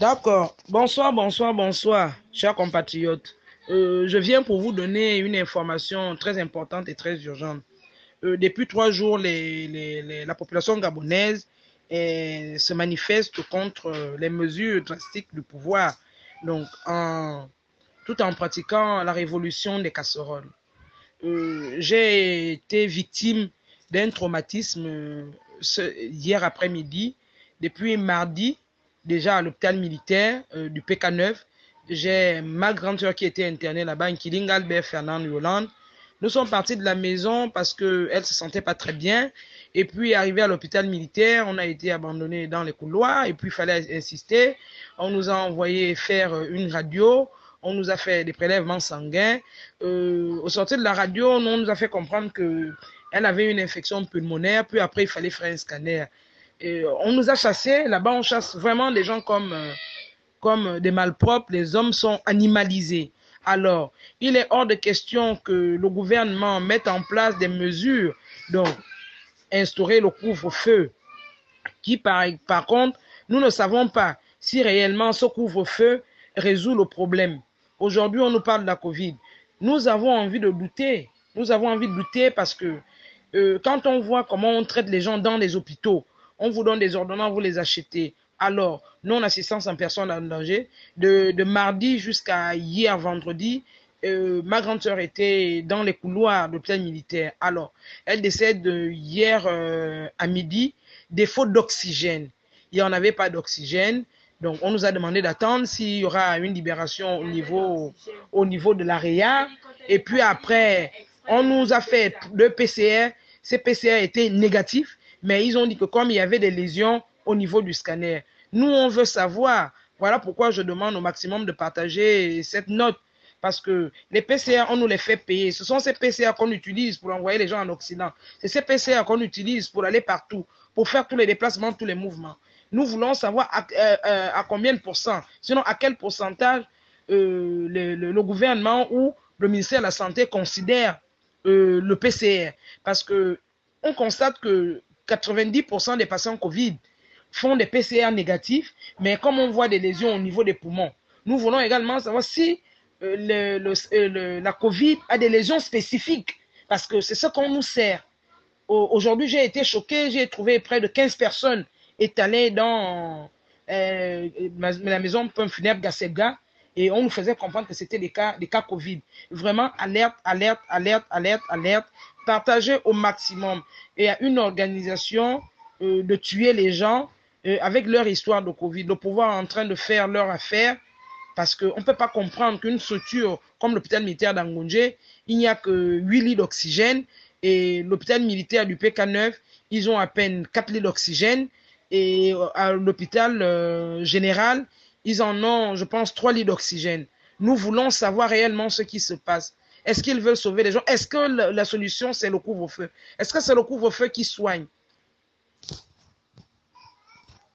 D'accord. Bonsoir, bonsoir, bonsoir, chers compatriotes. Euh, je viens pour vous donner une information très importante et très urgente. Euh, depuis trois jours, la population gabonaise eh, se manifeste contre les mesures drastiques du pouvoir, donc tout en pratiquant la révolution des casseroles. Euh, J'ai été victime d'un traumatisme hier après-midi. Depuis mardi, déjà à l'hôpital militaire euh, du PK9. J'ai ma grande soeur qui était internée là-bas, Nkiling Albert Fernand Yolande. Nous sommes partis de la maison parce qu'elle se sentait pas très bien. Et puis, arrivé à l'hôpital militaire, on a été abandonné dans les couloirs. Et puis, il fallait insister. On nous a envoyé faire une radio. On nous a fait des prélèvements sanguins. Euh, au sortir de la radio, on nous a fait comprendre que elle avait une infection pulmonaire. Puis après, il fallait faire un scanner. Et on nous a chassés. Là-bas, on chasse vraiment des gens comme, euh, comme des malpropres. Les hommes sont animalisés. Alors, il est hors de question que le gouvernement mette en place des mesures, donc instaurer le couvre-feu, qui par, par contre, nous ne savons pas si réellement ce couvre-feu résout le problème. Aujourd'hui, on nous parle de la COVID. Nous avons envie de douter. Nous avons envie de douter parce que euh, quand on voit comment on traite les gens dans les hôpitaux, on vous donne des ordonnances, vous les achetez. Alors, non-assistance en personne en danger, de, mardi jusqu'à hier vendredi, euh, ma grande sœur était dans les couloirs de l'hôpital militaire. Alors, elle décède hier euh, à midi, défaut d'oxygène. Il n'y en avait pas d'oxygène. Donc, on nous a demandé d'attendre s'il y aura une libération au niveau, au niveau de l'AREA. Et puis après, on nous a fait deux PCR. Ces PCR étaient négatifs, mais ils ont dit que comme il y avait des lésions au niveau du scanner, nous, on veut savoir. Voilà pourquoi je demande au maximum de partager cette note. Parce que les PCR, on nous les fait payer. Ce sont ces PCR qu'on utilise pour envoyer les gens en Occident. C'est ces PCR qu'on utilise pour aller partout, pour faire tous les déplacements, tous les mouvements. Nous voulons savoir à, euh, à combien de pourcents, sinon à quel pourcentage euh, le, gouvernement ou le ministère de la Santé considère euh, le PCR. Parce que on constate que 90% des patients Covid font des PCR négatifs, mais comme on voit des lésions au niveau des poumons, nous voulons également savoir si euh, le, la COVID a des lésions spécifiques, parce que c'est ce qu'on nous sert. Aujourd'hui, j'ai été choqué, j'ai trouvé près de 15 personnes étalées dans euh, la maison Pomme Funèbre et on nous faisait comprendre que c'était des cas, des cas Covid. Vraiment, alerte, alerte, alerte, alerte, alerte, partagez au maximum. Et à une organisation euh, de tuer les gens euh, avec leur histoire de Covid, le pouvoir en train de faire leur affaire, parce qu'on ne peut pas comprendre qu'une structure comme l'hôpital militaire d'Angonje, il n'y a que 8 lits d'oxygène, et l'hôpital militaire du PK9, ils ont à peine 4 lits d'oxygène, et à l'hôpital euh, général, ils en ont, je pense, 3 lits d'oxygène. Nous voulons savoir réellement ce qui se passe. Est-ce qu'ils veulent sauver les gens? Est-ce que la solution, c'est le couvre-feu? Est-ce que c'est le couvre-feu qui soigne?